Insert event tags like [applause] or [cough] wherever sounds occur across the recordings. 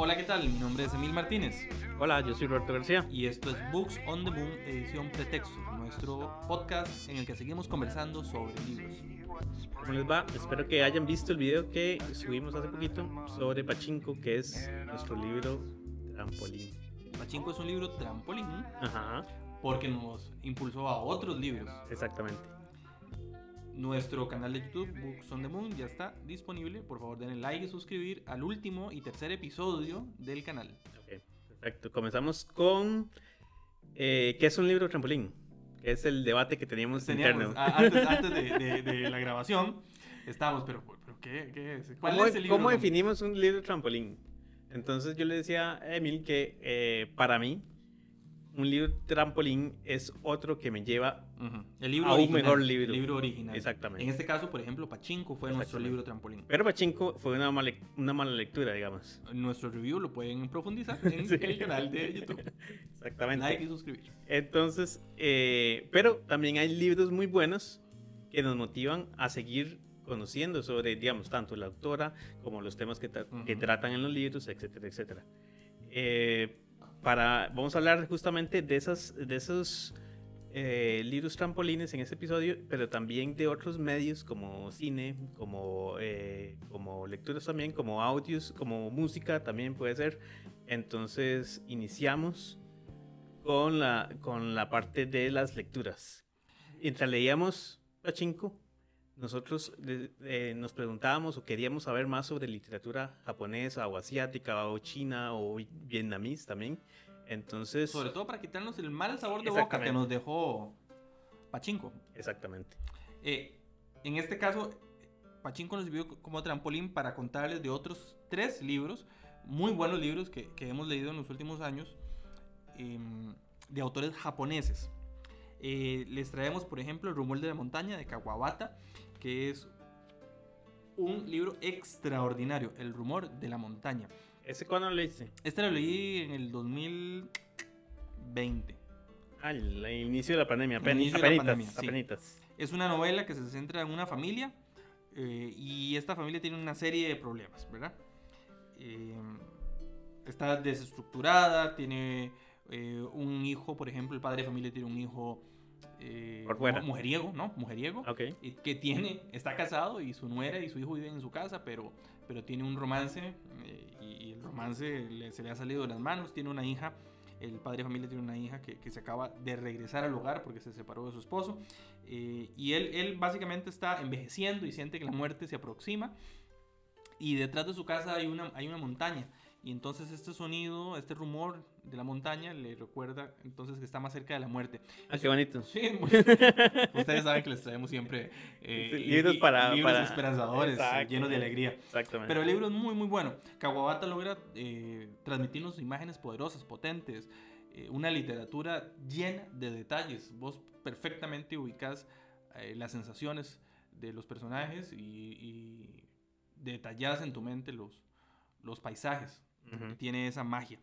Hola, ¿qué tal? Mi nombre es Emil Martínez Hola, yo soy Roberto García. y esto es Books on the Moon, edición Pretexto, nuestro podcast en el que seguimos conversando sobre libros. ¿Cómo les va? Espero que hayan visto el video que subimos hace poquito sobre Pachinko, que es nuestro libro trampolín. Pachinko es un libro trampolín Ajá, porque nos impulsó a otros libros. exactamente. Nuestro canal de YouTube, Books on the Moon, ya está disponible. Por favor, denle like y suscribir al último y tercer episodio del canal. Ok, perfecto. Comenzamos con eh, ¿qué es un libro trampolín? Que es el debate que teníamos, Teníamos, interno. a- antes, [laughs] antes de, de- de la grabación, estábamos, pero, pero ¿qué, qué es? ¿Cuál ¿Cómo, es el libro? cómo definimos un libro trampolín? Entonces yo le decía a Emil que eh, para mí un libro trampolín es otro que me lleva Ujú, El libro A un original, mejor libro. El libro original. Exactamente. En este caso, por ejemplo, Pachinko fue nuestro libro trampolín. Pero Pachinko fue una mala, una mala lectura, digamos. Nuestro review lo pueden profundizar [laughs] en Sí. el canal de YouTube. Exactamente. Like y suscribir. Entonces, eh, pero también hay libros muy buenos que nos motivan a seguir conociendo sobre, digamos, tanto la autora como los temas que, tra- que Ujú. tratan en los libros, etcétera, etcétera. Eh, para, vamos a hablar justamente de, esas, de esos eh, libros trampolines en este episodio, pero también de otros medios como cine, como, eh, como lecturas también, como audios, como música también puede ser. Entonces, iniciamos con la, con la parte de las lecturas. Mientras leíamos Pachinko, nosotros eh, nos preguntábamos o queríamos saber más sobre literatura japonesa o asiática o china o vietnamís también. Entonces, Sobre todo para quitarnos el mal sabor de boca que nos dejó Pachinko. exactamente. Eh, en este caso, Pachinko nos sirvió como trampolín para contarles de otros tres libros, muy buenos libros que, que hemos leído en los últimos años, em, de autores japoneses. Eh, les traemos, por ejemplo, El rumor de la montaña de Kawabata, que es un libro extraordinario, El rumor de la montaña. ¿Ese cuándo lo leíste? Este lo leí en el 2020. Ah, el, el inicio de la pandemia, El apen- inicio de la apenitas, pandemia, sí. apenitas. Es una novela que se centra en una familia eh, y esta familia tiene una serie de problemas, ¿verdad? Eh, está desestructurada, tiene eh, un hijo, por ejemplo, el padre de familia tiene un hijo eh, Por fuera. mu- mujeriego, ¿no? Mujeriego. Ok, y que tiene, está casado y su nuera y su hijo viven en su casa, pero, pero tiene un romance eh, y, y el romance le- se le ha salido de las manos, tiene una hija, el padre de familia tiene una hija que, que se acaba de regresar al hogar porque se separó de su esposo eh, y él, él básicamente está envejeciendo y siente que la muerte se aproxima y detrás de su casa hay una, hay una montaña y entonces este sonido, este rumor de la montaña le recuerda entonces que está más cerca de la muerte. ah, qué bonito. Sí, [laughs] muy- ustedes saben que les traemos siempre eh, Sí, libros para- libros para- esperanzadores, eh, llenos de alegría. Exactamente. Pero el libro es muy, muy bueno. Kawabata logra eh, transmitirnos imágenes poderosas, potentes, eh, una literatura llena de detalles. Vos perfectamente ubicás eh, las sensaciones de los personajes y, y detallás en tu mente los, los paisajes. Tiene esa magia.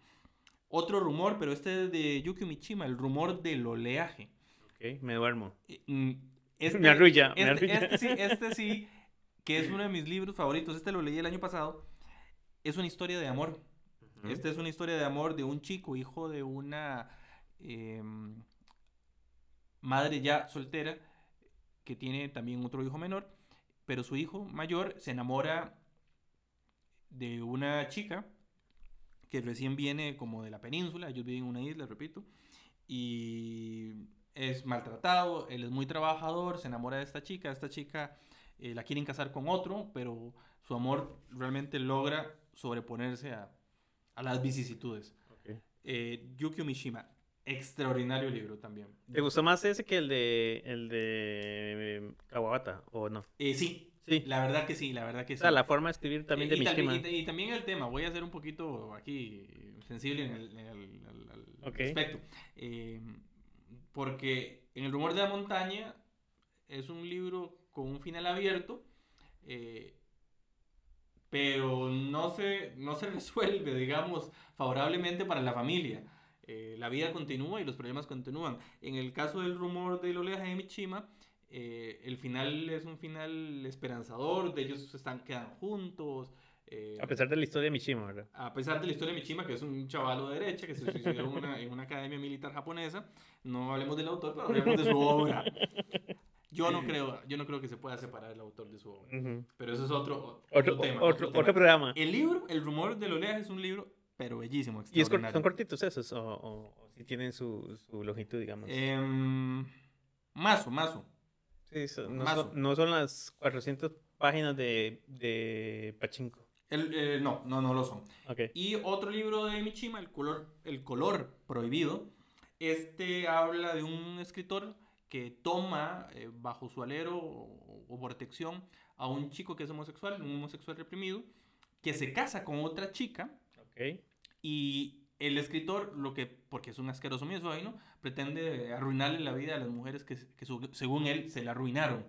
Otro rumor, pero este es de Yukio Mishima, el rumor del oleaje. Ok, me duermo. Eh, mm, Este, Me arrulla, me este, arrulla. este sí, este sí, [laughs] que es uno de mis libros favoritos. Este lo leí el año pasado. Es una historia de amor. Esta es una historia de amor de un chico, hijo de una em, madre ya soltera, que tiene también otro hijo menor, pero su hijo mayor se enamora de una chica que recién viene como de la península, ellos viven en una isla, repito, y es maltratado, él es muy trabajador, se enamora de esta chica, esta chica eh, la quieren casar con otro, pero su amor realmente logra sobreponerse a, a las vicisitudes. Ok. Eh, Yukio Mishima, extraordinario libro también. ¿Te gustó más ese que el de el de eh, Kawabata o no? Eh, sí, Sí. la verdad que sí, la verdad que O sí. sea, la forma de escribir también de y, también- y y también el tema, voy a ser un poquito aquí sensible en el, en el- al- al Ok. aspecto. Eh, porque en El rumor de la montaña es un libro con un final abierto, eh, pero no se, no se [laughs] resuelve, digamos, favorablemente para la familia. Eh, la vida continúa y los problemas continúan. En el caso del rumor del oleaje de Mishima, eh, el final es un final esperanzador, de ellos están, quedan juntos, Eh, A pesar de la historia de Mishima, ¿verdad? a pesar de la historia de Mishima, que es un chavalo de derecha que se suicidó en una, en una academia militar japonesa, no hablemos del autor, pero hablemos de su obra. Yo no [laughs] creo, yo no creo que se pueda separar el autor de su obra. Ujú. Pero eso es otro, Otro, tema. otro, tema. otro programa. El libro, El rumor del oleaje, es un libro, pero bellísimo. ¿Y es son cortitos esos? ¿O, o- o si tienen su, su longitud, digamos? Em, mazo, mazo. Sí, son- no, son, no son las 400 páginas de, de Pachinko. El, eh, no, no, no lo son. Y otro libro de Mishima, El color, el color prohibido. Este habla de un escritor que toma eh, bajo su alero o, o protección a un chico que es homosexual, un homosexual reprimido, que se casa con otra chica Ok. y el escritor, lo que, porque es un asqueroso misógino, pretende arruinarle la vida a las mujeres que, que su- según él se la arruinaron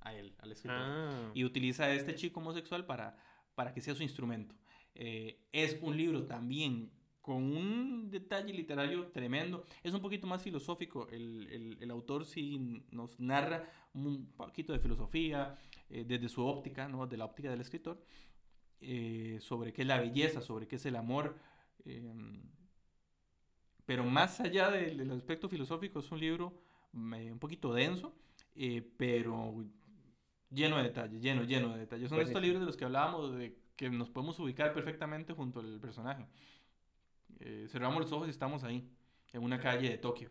a él, al escritor Ah, y utiliza a este chico homosexual para, para que sea su instrumento. Eh, es un libro también con un detalle literario tremendo. Es un poquito más filosófico. El, el- el autor sí nos narra un poquito de filosofía eh, desde su óptica, ¿no? de la óptica del escritor, eh, sobre qué es la belleza, sobre qué es el amor. Eh, pero más allá del, del aspecto filosófico, es un libro eh, un poquito denso, eh, pero lleno de detalles, lleno, lleno de detalles. Son estos Buenísimo. libros de los que hablábamos, de que nos podemos ubicar perfectamente junto al personaje. Eh, cerramos los ojos y estamos ahí, en una calle de Tokio,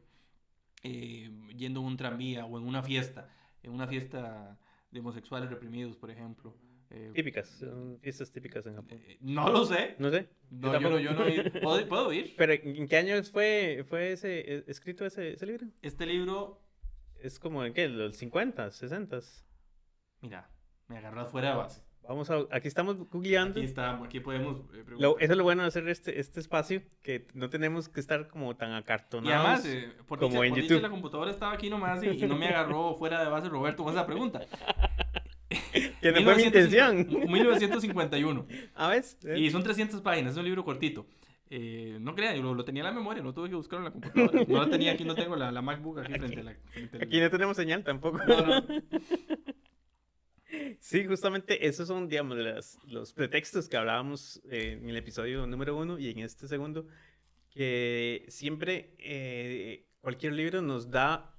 yendo en un tranvía o en una fiesta, en una fiesta de homosexuales reprimidos, por ejemplo. Eh, típicas, son fiestas típicas en Japón. eh, no lo sé. No sé. No, yo, no, yo no he- ¿Puedo, puedo ir? Pero ¿en qué años fue, fue ese, eh, escrito ese, ese libro? Este libro, Es como en qué, los 50, 60. mira, me agarró fuera de base. Vamos a, aquí estamos googleando. Aquí está, aquí podemos eh. Lo- eso es lo bueno de hacer este, este espacio, que no tenemos que estar como tan Y acartonados. además, eh, por, como dicha, en por YouTube. la computadora estaba aquí nomás y, y no me agarró fuera de base Roberto con esa pregunta. [laughs] que no fue mi 1950 intención. 1951. [laughs] ¿A ves? Y son 300 páginas, es un libro cortito. Eh, no crean, yo lo, lo tenía en la memoria, no tuve que buscarlo en la computadora. No la tenía aquí, no tengo la, la MacBook aquí frente a la. frente al- Aquí no tenemos señal tampoco. No, no. [laughs] Sí, justamente esos son, digamos, las- los pretextos que hablábamos eh, en el episodio número uno y en este segundo, que siempre eh, cualquier libro nos da,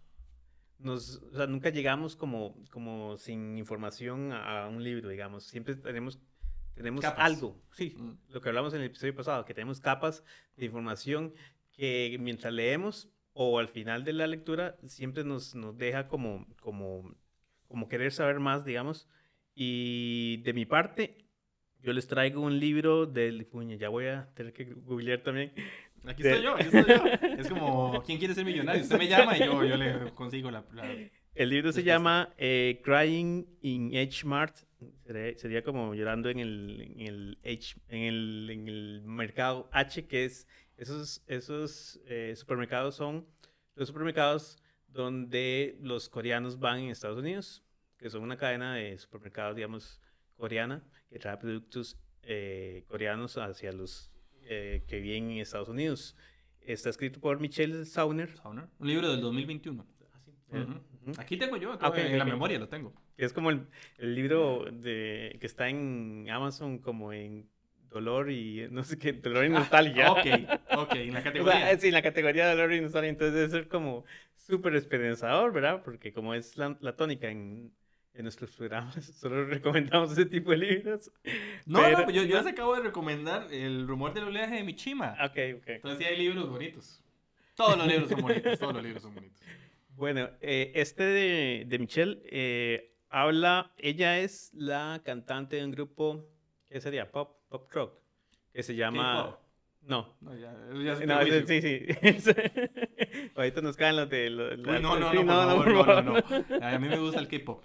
nos, o sea, nunca llegamos como, como sin información a, a un libro, digamos, siempre tenemos, tenemos Capas. algo, sí, Mm. lo que hablamos en el episodio pasado, que tenemos capas de información que mientras leemos o al final de la lectura siempre nos, nos deja como, como, como querer saber más, digamos. Y de mi parte, yo les traigo un libro del puño, ya voy a tener que googlear también. Aquí De- estoy yo, aquí estoy yo. Es como, ¿quién quiere ser millonario? Usted me llama y yo, yo le consigo la. la- El libro se llama eh, Crying in H Mart. Sería, sería como llorando en el, en el H, en el, en el mercado H, que es esos, esos eh, supermercados son los supermercados donde los coreanos van en Estados Unidos, que son una cadena de supermercados, digamos, coreana, que trae productos eh, coreanos hacia los eh, que viven en Estados Unidos. Está escrito por Michelle Sauner. Sauner. Un libro del 2021. Eh, Ujú. ujú. Aquí tengo yo, Ah, ok, en la ok. memoria lo tengo. Es como el, el libro de, que está en Amazon como en dolor y [laughs] no sé qué, dolor y nostalgia. Ah, [laughs] Ok, ok, en la [laughs] O categoría. sea, sí, en la categoría de dolor y nostalgia, entonces debe ser como súper esperanzador, ¿verdad? Porque como es la, la tónica en, en nuestros programas, [laughs] solo recomendamos ese tipo de libros. no, pero- no, pues yo, yo les acabo de recomendar El rumor del oleaje de Michima. Ok, ok. Entonces sí hay libros bonitos. Todos los libros son bonitos, todos los libros son bonitos. [laughs] Bueno, eh, este de, de Michelle eh, habla, ella es la cantante de un grupo, ¿qué sería? Pop, pop rock, que se llama... No, No, ya, ya es No, sí, sí. [laughs] Ahorita nos caen los de... Los, Uy, no, no, sí, no, por no, favor. no, no. [laughs] A mí me gusta el K-pop.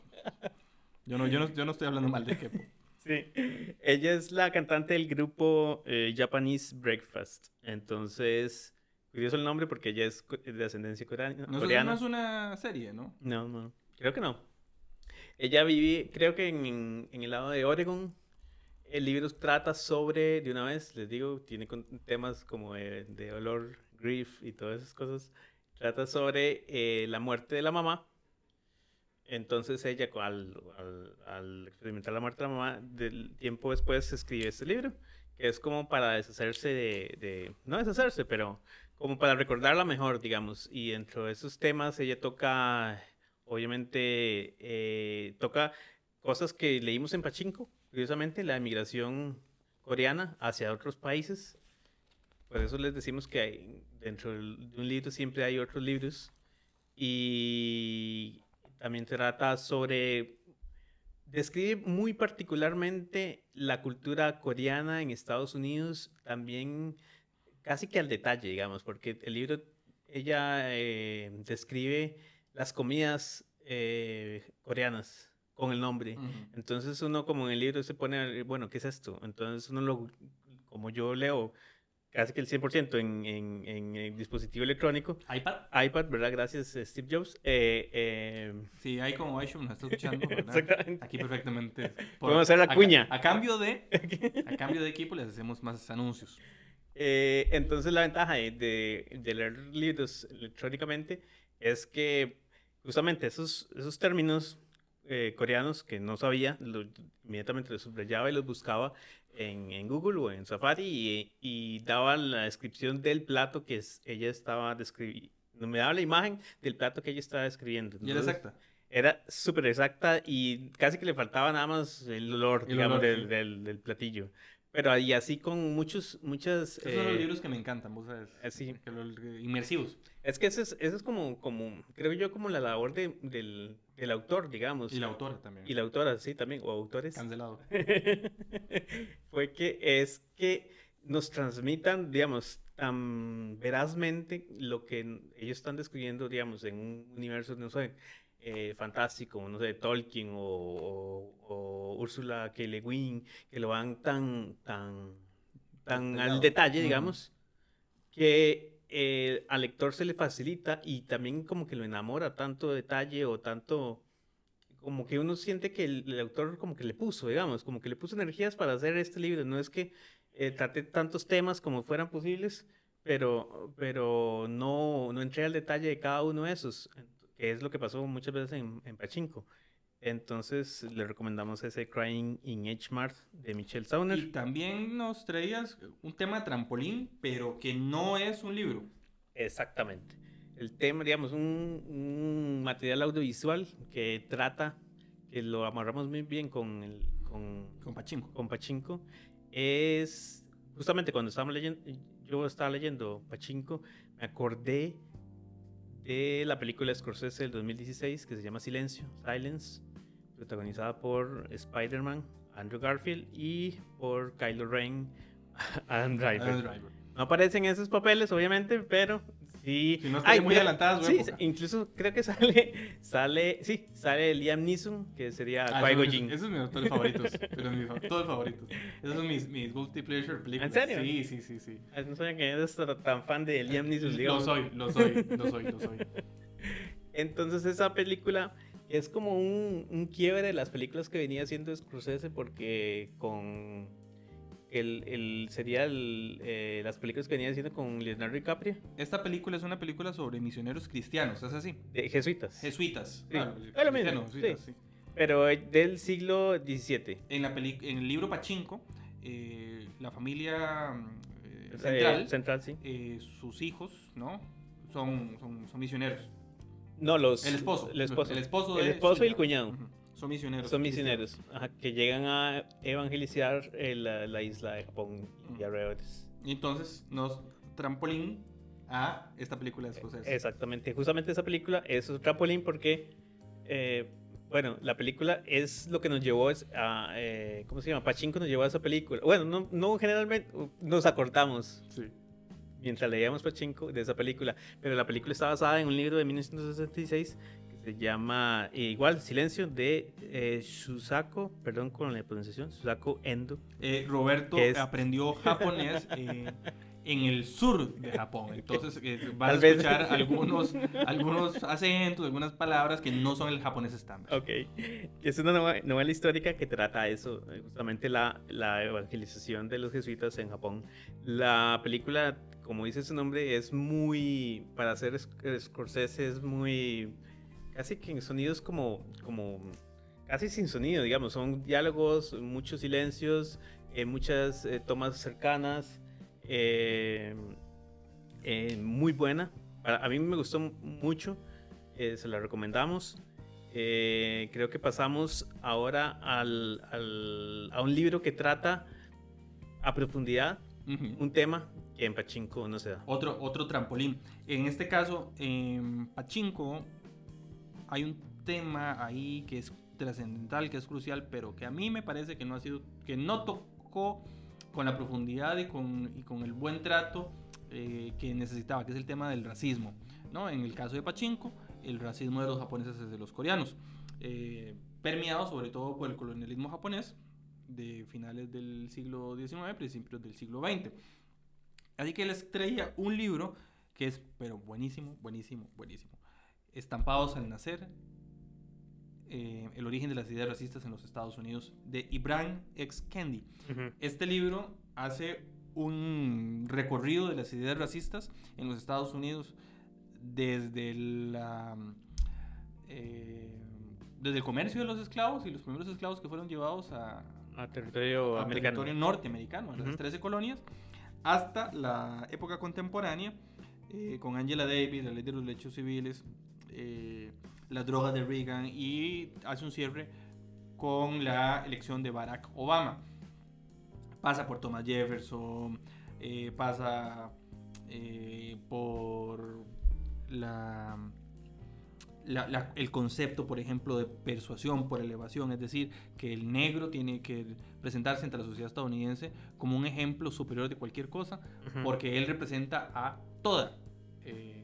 Yo no, yo, no, yo no estoy hablando mal de K-pop. Sí. Ella es la cantante del grupo eh, Japanese Breakfast. Entonces, curioso el nombre porque ella es de ascendencia coreana. No, no es una serie, ¿no? No, no, creo que no. Ella vive, creo que en- en el lado de Oregon. El libro trata sobre, de una vez, les digo, tiene temas como de, de grief y todas esas cosas. Trata sobre eh, la muerte de la mamá Entonces ella, al, al, al, experimentar la muerte de la mamá, del tiempo después escribe este libro, que es como para deshacerse de, de, no deshacerse, pero como para recordarla mejor, digamos. Y dentro de esos temas ella toca, obviamente, eh, toca cosas que leímos en Pachinko, curiosamente, la emigración coreana hacia otros países. Por eso les decimos que hay, dentro de un libro siempre hay otros libros. Y también trata sobre, describe muy particularmente la cultura coreana en Estados Unidos, también casi que al detalle, digamos, porque el libro, ella eh, describe las comidas eh, coreanas con el nombre. Entonces uno como en el libro se pone, bueno, ¿qué es esto? Entonces uno lo, como yo leo casi que el 100% en, en, en, el dispositivo electrónico. iPad. iPad, ¿verdad? Gracias, Steve Jobs. Eh, eh... Sí, ahí como iPhone nos está escuchando, [laughs] ¿verdad? Exactamente. Aquí perfectamente. [laughs] Por, Podemos hacer la cuña. A, cambio de, [laughs] a cambio de equipo les hacemos más anuncios. Eh, entonces la ventaja de, de, leer libros electrónicamente es que justamente esos, esos términos eh, coreanos que no sabía, inmediatamente los subrayaba y los buscaba en, en Google o en Safari y, y, daba la descripción del plato que es, ella estaba describiendo. Me daba la imagen del plato que ella estaba describiendo. ¿Y era exacta? Era súper exacta y casi que le faltaba nada más el olor, digamos, del, del, del, platillo. Pero y así con muchos, muchas... Esos son los eh, libros que me encantan, vos sabes. Así. Inmersivos. Es que eso es, eso es como, como, creo yo, como la labor de, del, del autor, digamos. Y la autora también. Y la autora, sí, también, o autores. Cancelado. [laughs] Fue que es que nos transmitan, digamos, tan verazmente lo que ellos están describiendo, digamos, en un universo, no sé, eh, fantástico, no sé, Tolkien o, o, Ursula K. Le Guin, que lo van tan, tan, tan al detalle, digamos, que eh, al lector se le facilita y también como que lo enamora tanto detalle o tanto como que uno siente que el, autor como que le puso, digamos, como que le puso energías para hacer este libro. No es que eh, trate tantos temas como fueran posibles, pero, pero no, no entré al detalle de cada uno de esos, que es lo que pasó muchas veces en, en Pachinko. Entonces le recomendamos ese Crying in H Mart de Michelle Sauner. Y también nos traías un tema trampolín, pero que no es un libro. Exactamente. El tema, digamos, un, un material audiovisual que trata, que lo amarramos muy bien con el con, con Pachinko. Con Pachinko, es justamente cuando estábamos leyendo, yo estaba leyendo Pachinko, me acordé de la película Scorsese del 2016 que se llama Silencio, Silence, protagonizada por Spider-Man, Andrew Garfield y por Kylo Ren, [laughs] Adam Driver. No aparecen esos papeles, obviamente, pero sí. Si no muy adelantadas, Sí, incluso creo que sale, [laughs] sale, sí, sale Liam Neeson, que sería ah, Qui-Gon Jinn. Esos son mis actores favoritos, pero mis [laughs] todos favoritos. Esos son mis, mis multi-pleasure películas. ¿En serio? Sí, sí, sí, sí. Ah, no sabía que eres tan fan de Liam Neeson, digamos. Lo soy, lo soy, lo soy, lo soy. Entonces esa película es como un, un quiebre de las películas que venía haciendo Scorsese porque con el, el sería el, eh, las películas que venía haciendo con Leonardo DiCaprio. Esta película es una película sobre misioneros cristianos, ¿es así? De jesuitas. Jesuitas. Sí. Claro, sí. Pero del siglo XVII. En, la en el libro Pachinko, eh, la familia eh, central, central sí. sus hijos, ¿no? Son, son, son misioneros. No, los. El esposo. El esposo. El esposo, el esposo y el cuñado. Son misioneros. Son misioneros. Ajá, que llegan a evangelizar la, la, isla de Japón y alrededores. Y entonces nos trampolín a esta película de Scorsese. Exactamente. Justamente esa película es un trampolín porque. Eh, bueno, la película es lo que nos llevó a, eh, ¿cómo se llama? Pachinko nos llevó a esa película. Bueno, no, no generalmente nos acortamos. Sí mientras leíamos Pachinko de esa película. Pero la película está basada en un libro de 1966 que se llama eh, igual Silencio de eh, Shusako, perdón con la pronunciación, Shusako Endo. Eh, Roberto aprendió [laughs] japonés en el sur de Japón. Entonces vas a escuchar algunos, algunos acentos, algunas palabras que no son el japonés estándar. Ok. Es una novela histórica que trata eso, justamente la, la evangelización de los jesuitas en Japón. La película como dice su nombre, es muy, para hacer Scorsese, es muy casi que en sonidos como, como casi sin sonido, digamos, son diálogos, muchos silencios, eh, muchas eh, tomas cercanas, eh, muy buena. A, mí me gustó mucho, se la recomendamos. creo que pasamos ahora al, al, a un libro que trata a profundidad un tema en Pachinko no se da. Otro, otro trampolín. En este caso, en Pachinko hay un tema ahí que es trascendental, que es crucial, pero que a mí me parece que no ha sido, que no tocó con la profundidad y con, y con el buen trato eh, que necesitaba, que es el tema del racismo. ¿no? En el caso de Pachinko, el racismo de los japoneses es de los coreanos, eh, permeado sobre todo por el colonialismo japonés de finales del siglo XIX, principios del siglo XX. Así que él estrella un libro que es, pero buenísimo, buenísimo, buenísimo. Estampados al nacer, eh, El origen de las ideas racistas en los Estados Unidos, de Ibrahim X. Kendi. Este libro hace un recorrido de las ideas racistas en los Estados Unidos desde la... Eh, desde el comercio de los esclavos y los primeros esclavos que fueron llevados a, territorio, territorio norteamericano, a las 13 colonias, hasta la época contemporánea, eh, con Angela Davis, la ley de los derechos civiles, eh, la droga de Reagan y hace un cierre con la elección de Barack Obama. Pasa por Thomas Jefferson, eh, pasa por la el concepto, por ejemplo, de persuasión por elevación, es decir, que el negro tiene que presentarse entre la sociedad estadounidense como un ejemplo superior de cualquier cosa, porque él representa a toda eh,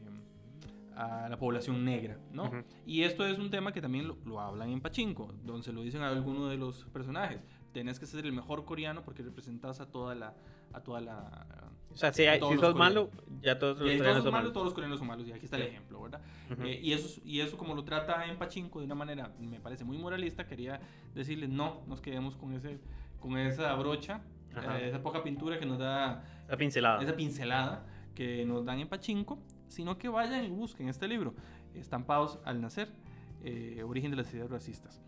a la población negra, ¿no? Y esto es un tema que también lo, hablan en Pachinko, donde se lo dicen a alguno de los personajes. Tenés que ser el mejor coreano porque representas a toda la a toda la o sea, si, hay, si sos malo, ya todos los coreanos son malos. Todos los coreanos son malos, y aquí está el ejemplo, ¿verdad? Eh, y, eso, y eso como lo trata en Pachinko de una manera, me parece muy moralista, quería decirle, no, nos quedemos con, ese, con esa brocha, eh, esa poca pintura que nos da... Esa pincelada. Esa pincelada que nos dan en Pachinko, sino que vayan y busquen este libro, Estampados al Nacer, eh, Origen de las Ideas Racistas,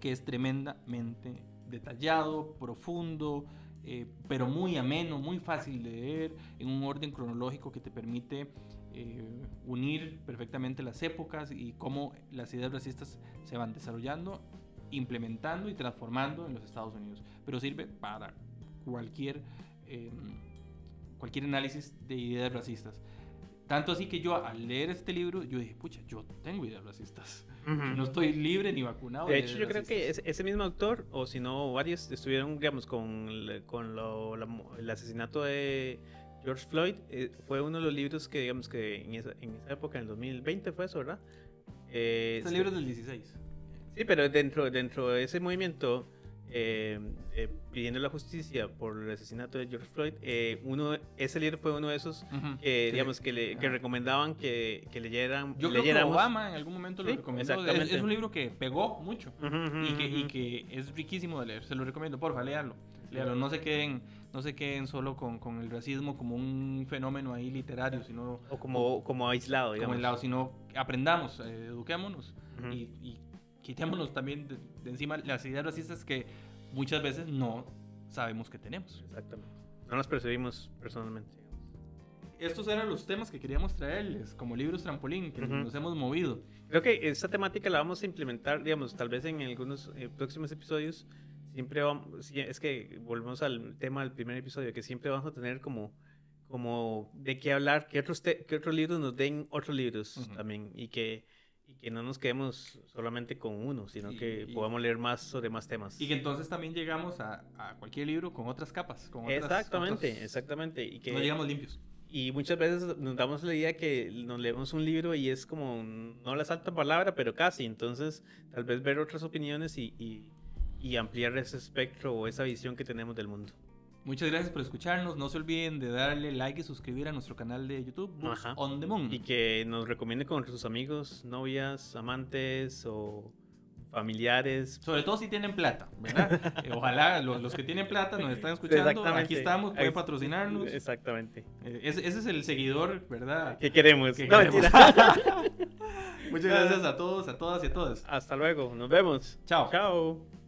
que es tremendamente detallado, profundo, eh, pero muy ameno, muy fácil de leer, en un orden cronológico que te permite eh, unir perfectamente las épocas y cómo las ideas racistas se van desarrollando, implementando y transformando en los Estados Unidos. Pero sirve para cualquier, em, cualquier análisis de ideas racistas. Tanto así que yo al leer este libro, yo dije, pucha, yo tengo ideas racistas. No estoy libre ni vacunado. De hecho, yo creo que ese mismo autor, o si no, varios estuvieron, digamos, con, con lo, el asesinato de George Floyd. Eh, fue uno de los libros que, digamos, que en esa, en esa época, en el 2020 fue eso, ¿verdad? Eh, este libro es del 16. Sí, pero dentro, dentro de ese movimiento eh, eh, pidiendo la justicia por el asesinato de George Floyd, eh, uno, ese libro fue uno de esos que, digamos, que, le, que recomendaban que, que leyeran. Yo creo que Obama en algún momento lo recomendó. Es, un libro que pegó mucho y, que, y, que, es riquísimo de leer. Se lo recomiendo, porfa, léalo. léalo. No se queden, no se queden solo con, con, el racismo como un fenómeno ahí literario, sino. O como, como aislado, digamos. Como aislado, sino aprendamos, eduquémonos y, y quitémonos también de, encima las ideas racistas que muchas veces no sabemos que tenemos. Exactamente. No las percibimos personalmente. Estos eran los temas que queríamos traerles, como libros trampolín, que nos hemos movido. Creo que esta temática la vamos a implementar, digamos, tal vez en algunos eh, próximos episodios. Siempre vamos, es que volvemos al tema del primer episodio, que siempre vamos a tener como, como de qué hablar, que otros, que otros libros nos den otros libros también, y que y que no nos quedemos solamente con uno, sino que podamos leer más sobre más temas. Y que entonces también llegamos a, a cualquier libro con otras capas. Con exactamente, exactamente. Y que no llegamos limpios. Y muchas veces nos damos la idea que nos leemos un libro y es como, no la salta palabra, pero casi. Entonces, tal vez ver otras opiniones y, y, y ampliar ese espectro o esa visión que tenemos del mundo. Muchas gracias por escucharnos. No se olviden de darle like y suscribir a nuestro canal de YouTube, On the Moon. Y que nos recomiende con sus amigos, novias, amantes o familiares. Sobre todo si tienen plata, ¿verdad? [laughs] Eh, ojalá lo- los, que tienen plata nos están escuchando. Exactamente. Aquí estamos, puede Ahí- patrocinarnos. Exactamente. Eh, ese, ese es el seguidor, ¿verdad? ¿Qué queremos? que No, queremos. [laughs] Muchas gracias a todos, a todas y a todas. Hasta luego. Nos vemos. Chao. Chao.